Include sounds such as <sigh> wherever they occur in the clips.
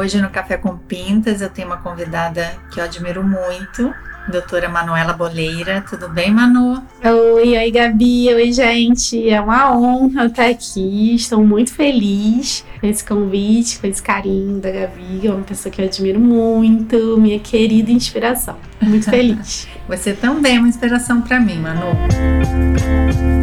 Hoje no Café com Pintas eu tenho uma convidada que eu admiro muito, doutora Manuela Boleira. Tudo bem, Manu? Oi, oi, Gabi. Oi, gente. É uma honra estar aqui. Estou muito feliz com esse convite, com esse carinho da Gabi. É uma pessoa que eu admiro muito, minha querida inspiração. Muito feliz. <laughs> Você também é uma inspiração para mim, Manu.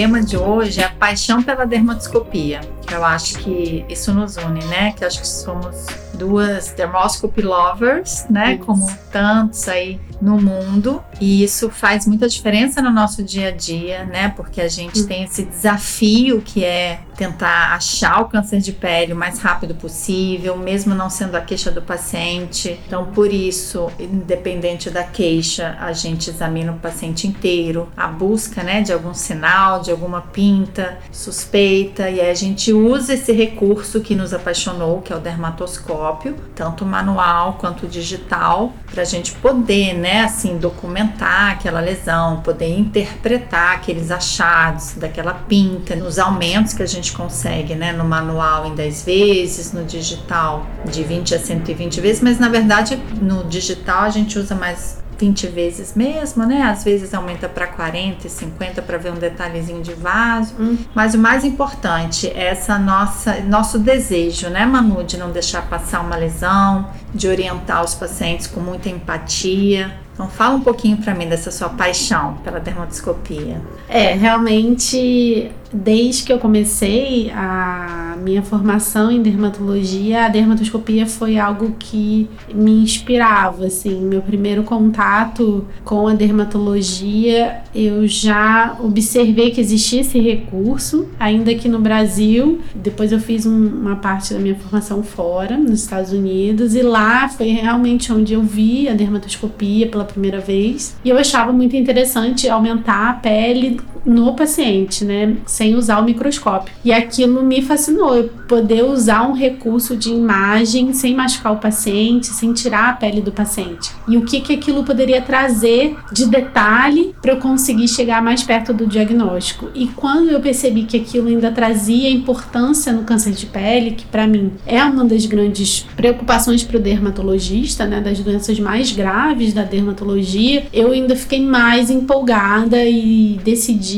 Tema de hoje é a paixão pela dermatoscopia. Que eu acho que isso nos une, né? Que acho que somos duas dermoscopy lovers, né? Isso. Como tantos aí no mundo e isso faz muita diferença no nosso dia a dia, né? Porque a gente hum. tem esse desafio que é tentar achar o câncer de pele o mais rápido possível, mesmo não sendo a queixa do paciente. Então, por isso, independente da queixa, a gente examina o paciente inteiro, a busca, né, de algum sinal, de alguma pinta suspeita, e aí a gente usa esse recurso que nos apaixonou, que é o dermatoscópio, tanto manual quanto digital, para a gente poder, né, assim, documentar aquela lesão, poder interpretar aqueles achados daquela pinta, nos aumentos que a gente consegue, né, no manual em 10 vezes, no digital de 20 a 120 vezes, mas na verdade no digital a gente usa mais 20 vezes mesmo, né? Às vezes aumenta para 40 e 50 para ver um detalhezinho de vaso. Hum. Mas o mais importante é essa nossa nosso desejo, né, Manu, de não deixar passar uma lesão, de orientar os pacientes com muita empatia. Então fala um pouquinho para mim dessa sua paixão pela dermatoscopia. É, realmente desde que eu comecei a minha formação em dermatologia, a dermatoscopia foi algo que me inspirava, assim, meu primeiro contato com a dermatologia, eu já observei que existia esse recurso, ainda que no Brasil, depois eu fiz um, uma parte da minha formação fora, nos Estados Unidos, e lá foi realmente onde eu vi a dermatoscopia pela primeira vez, e eu achava muito interessante aumentar a pele no paciente, né? sem usar o microscópio. E aquilo me fascinou, eu poder usar um recurso de imagem sem machucar o paciente, sem tirar a pele do paciente. E o que, que aquilo poderia trazer de detalhe para eu conseguir chegar mais perto do diagnóstico. E quando eu percebi que aquilo ainda trazia importância no câncer de pele, que para mim é uma das grandes preocupações para o dermatologista, né, das doenças mais graves da dermatologia, eu ainda fiquei mais empolgada e decidi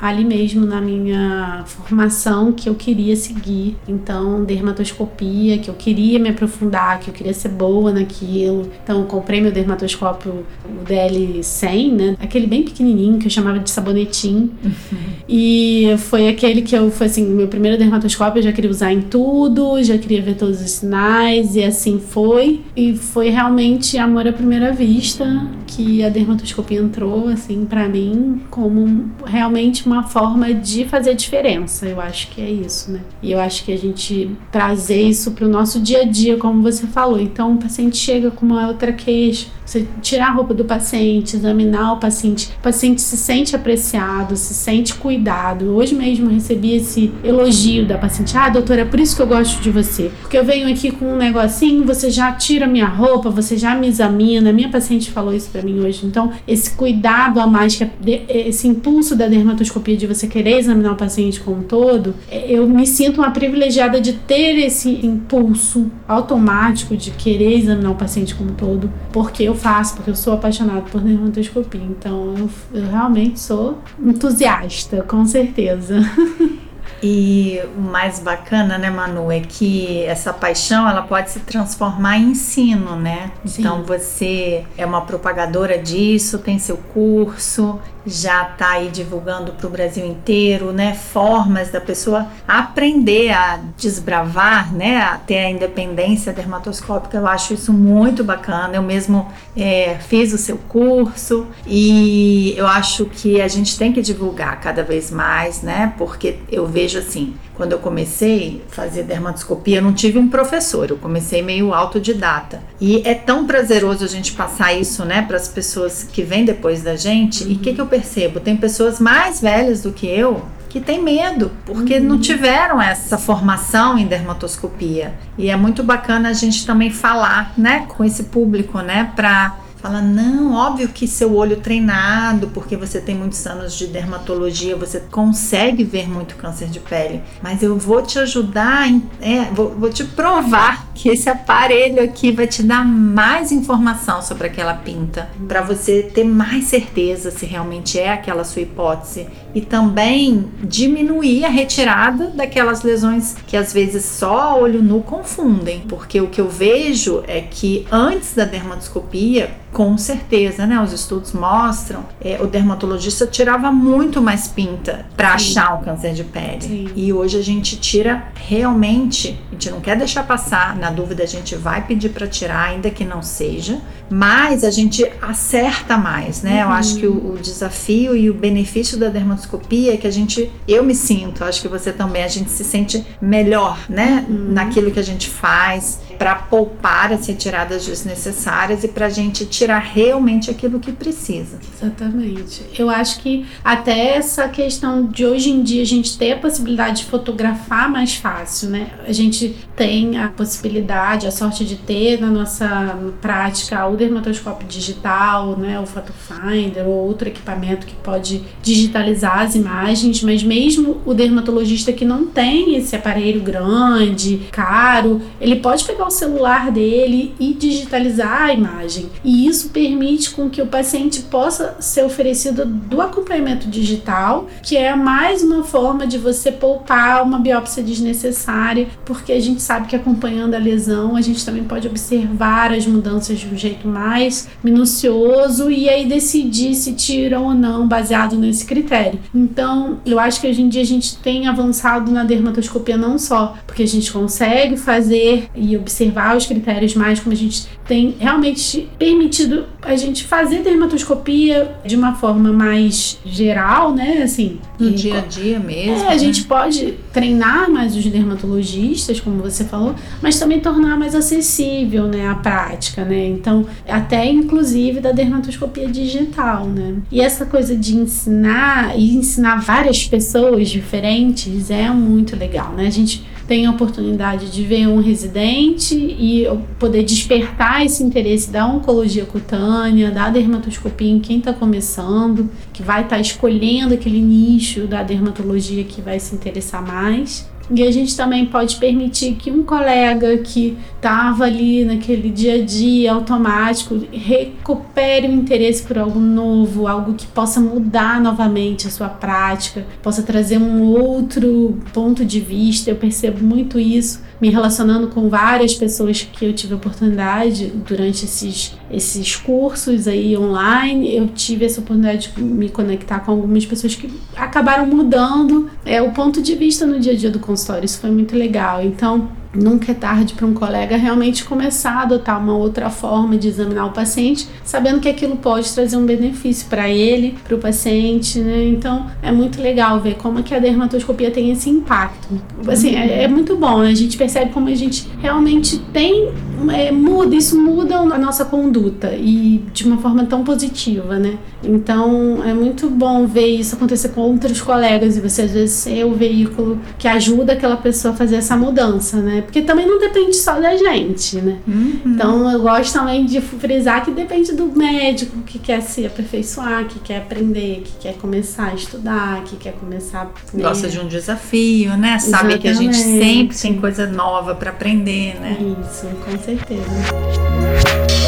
ali mesmo na minha formação que eu queria seguir. Então, dermatoscopia, que eu queria me aprofundar, que eu queria ser boa naquilo. Então, comprei meu dermatoscópio, o DL100, né? Aquele bem pequenininho que eu chamava de sabonetim. Uhum. <laughs> E foi aquele que eu, foi assim, meu primeiro dermatoscópio eu já queria usar em tudo, já queria ver todos os sinais e assim foi. E foi realmente amor à primeira vista que a dermatoscopia entrou, assim, para mim como realmente uma forma de fazer diferença. Eu acho que é isso, né? E eu acho que a gente trazer isso para o nosso dia a dia, como você falou. Então, o paciente chega com uma outra queixa, você tirar a roupa do paciente, examinar o paciente, o paciente se sente apreciado, se sente cuidado. Hoje mesmo recebi esse elogio da paciente: Ah, doutora, é por isso que eu gosto de você. Porque eu venho aqui com um negocinho, você já tira minha roupa, você já me examina. Minha paciente falou isso para mim hoje. Então, esse cuidado a mais, que é esse impulso da dermatoscopia de você querer examinar o paciente como um todo, é, eu me sinto uma privilegiada de ter esse impulso automático de querer examinar o paciente como um todo, porque eu faço, porque eu sou apaixonada por dermatoscopia. Então eu, eu realmente sou entusiasta, com certeza. <laughs> E o mais bacana, né, Manu, é que essa paixão ela pode se transformar em ensino, né? Sim. Então você é uma propagadora disso, tem seu curso, já está aí divulgando para o Brasil inteiro, né? Formas da pessoa aprender a desbravar, né? A ter a independência dermatoscópica. Eu acho isso muito bacana. Eu mesmo é, fiz o seu curso e eu acho que a gente tem que divulgar cada vez mais, né? Porque eu vejo assim, quando eu comecei a fazer dermatoscopia, eu não tive um professor, eu comecei meio autodidata. E é tão prazeroso a gente passar isso, né, para as pessoas que vêm depois da gente. Uhum. E o que, que eu percebo? Tem pessoas mais velhas do que eu que têm medo, porque uhum. não tiveram essa formação em dermatoscopia. E é muito bacana a gente também falar, né, com esse público, né, para fala: não, óbvio que seu olho treinado, porque você tem muitos anos de dermatologia, você consegue ver muito câncer de pele, mas eu vou te ajudar, é, vou, vou te provar que esse aparelho aqui vai te dar mais informação sobre aquela pinta, para você ter mais certeza se realmente é aquela sua hipótese e também diminuir a retirada daquelas lesões que às vezes só olho nu confundem, porque o que eu vejo é que antes da dermatoscopia com certeza, né? Os estudos mostram, é, o dermatologista tirava muito mais pinta para achar um câncer de pele. Sim. E hoje a gente tira realmente, a gente não quer deixar passar, na dúvida a gente vai pedir para tirar, ainda que não seja, mas a gente acerta mais, né? Uhum. Eu acho que o, o, desafio e o benefício da dermatoscopia é que a gente, eu me sinto, acho que você também, a gente se sente melhor, né? Uhum. Naquilo que a gente faz para poupar as retiradas desnecessárias e para a gente tirar realmente aquilo que precisa. Exatamente. Eu acho que até essa questão de hoje em dia a gente ter a possibilidade de fotografar mais fácil, né? A gente tem a possibilidade, a sorte de ter na nossa prática o dermatoscópio digital, né? O Photofinder ou outro equipamento que pode digitalizar as imagens, mas mesmo o dermatologista que não tem esse aparelho grande, caro, ele pode pegar o celular dele e digitalizar a imagem. E isso permite com que o paciente possa ser oferecido do acompanhamento digital, que é mais uma forma de você poupar uma biópsia desnecessária, porque a gente sabe que acompanhando a lesão, a gente também pode observar as mudanças de um jeito mais minucioso e aí decidir se tira ou não baseado nesse critério. Então, eu acho que hoje em dia a gente tem avançado na dermatoscopia não só porque a gente consegue fazer e observar observar os critérios mais, como a gente tem realmente permitido a gente fazer dermatoscopia de uma forma mais geral, né? Assim, no dia a dia mesmo. É, a né? gente pode treinar mais os dermatologistas, como você falou, mas também tornar mais acessível, né, a prática, né? Então, até inclusive da dermatoscopia digital, né? E essa coisa de ensinar e ensinar várias pessoas diferentes é muito legal, né? A gente tem a oportunidade de ver um residente e poder despertar esse interesse da oncologia cutânea, da dermatoscopia em quem está começando, que vai estar tá escolhendo aquele nicho da dermatologia que vai se interessar mais. E a gente também pode permitir que um colega que estava ali naquele dia a dia automático recupere o interesse por algo novo, algo que possa mudar novamente a sua prática, possa trazer um outro ponto de vista. Eu percebo muito isso me relacionando com várias pessoas que eu tive oportunidade durante esses, esses cursos aí online. Eu tive essa oportunidade de me conectar com algumas pessoas que acabaram mudando é, o ponto de vista no dia a dia do Isso foi muito legal. Então, Nunca é tarde para um colega realmente começar a adotar uma outra forma de examinar o paciente, sabendo que aquilo pode trazer um benefício para ele, para o paciente, né? Então é muito legal ver como que a dermatoscopia tem esse impacto. Assim, é, é muito bom, né? a gente percebe como a gente realmente tem, é, muda, isso muda a nossa conduta e de uma forma tão positiva, né? Então é muito bom ver isso acontecer com outros colegas e você às vezes ser o veículo que ajuda aquela pessoa a fazer essa mudança, né? Né? Porque também não depende só da gente, né? Uhum. Então eu gosto também de frisar que depende do médico que quer se aperfeiçoar, que quer aprender, que quer começar a estudar, que quer começar. Né? Gosta de um desafio, né? Sabe Exatamente. que a gente sempre tem coisa nova para aprender, né? Isso, com certeza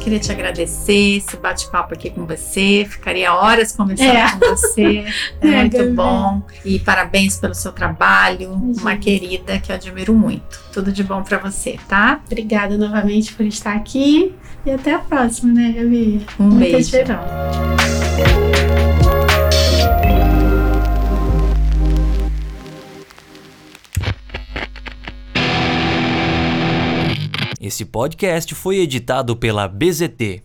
queria te agradecer esse bate-papo aqui com você. Ficaria horas conversando é. com você. <laughs> É, é muito bom. E parabéns pelo seu trabalho. Uma querida que eu admiro muito. Tudo de bom para você, tá? Obrigada novamente por estar aqui. E até a próxima, né, Gabi? Um Muito beijo. Esse podcast foi editado pela BZT